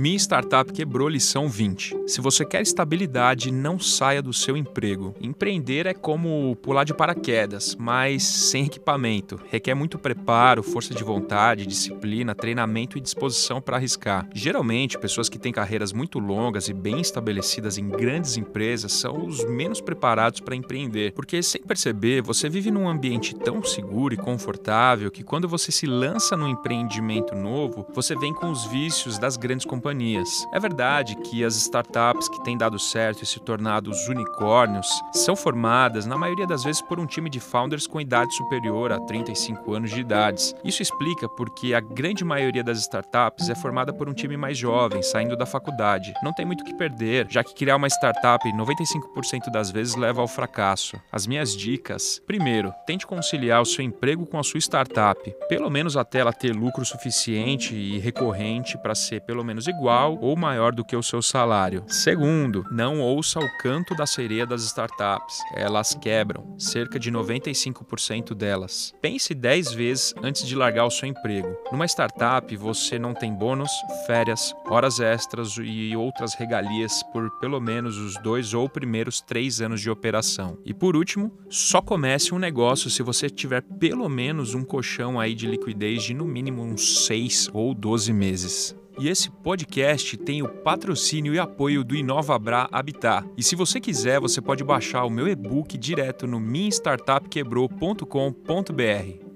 Minha Startup Quebrou lição 20. Se você quer estabilidade, não saia do seu emprego. Empreender é como pular de paraquedas, mas sem equipamento. Requer muito preparo, força de vontade, disciplina, treinamento e disposição para arriscar. Geralmente, pessoas que têm carreiras muito longas e bem estabelecidas em grandes empresas são os menos preparados para empreender, porque sem perceber, você vive num ambiente tão seguro e confortável que quando você se lança num empreendimento novo, você vem com os vícios das grandes companhias companhias. É verdade que as startups que têm dado certo e se tornado os unicórnios são formadas, na maioria das vezes, por um time de founders com idade superior a 35 anos de idade. Isso explica porque a grande maioria das startups é formada por um time mais jovem, saindo da faculdade. Não tem muito o que perder, já que criar uma startup 95% das vezes leva ao fracasso. As minhas dicas: primeiro, tente conciliar o seu emprego com a sua startup, pelo menos até ela ter lucro suficiente e recorrente para ser pelo menos igual igual ou maior do que o seu salário. Segundo, não ouça o canto da sereia das startups. Elas quebram, cerca de 95% delas. Pense 10 vezes antes de largar o seu emprego. Numa startup, você não tem bônus, férias, horas extras e outras regalias por pelo menos os dois ou primeiros três anos de operação. E por último, só comece um negócio se você tiver pelo menos um colchão aí de liquidez de no mínimo uns 6 ou 12 meses. E esse podcast tem o patrocínio e apoio do InovaBra Habitat. E se você quiser, você pode baixar o meu e-book direto no minstartupquebrou.com.br.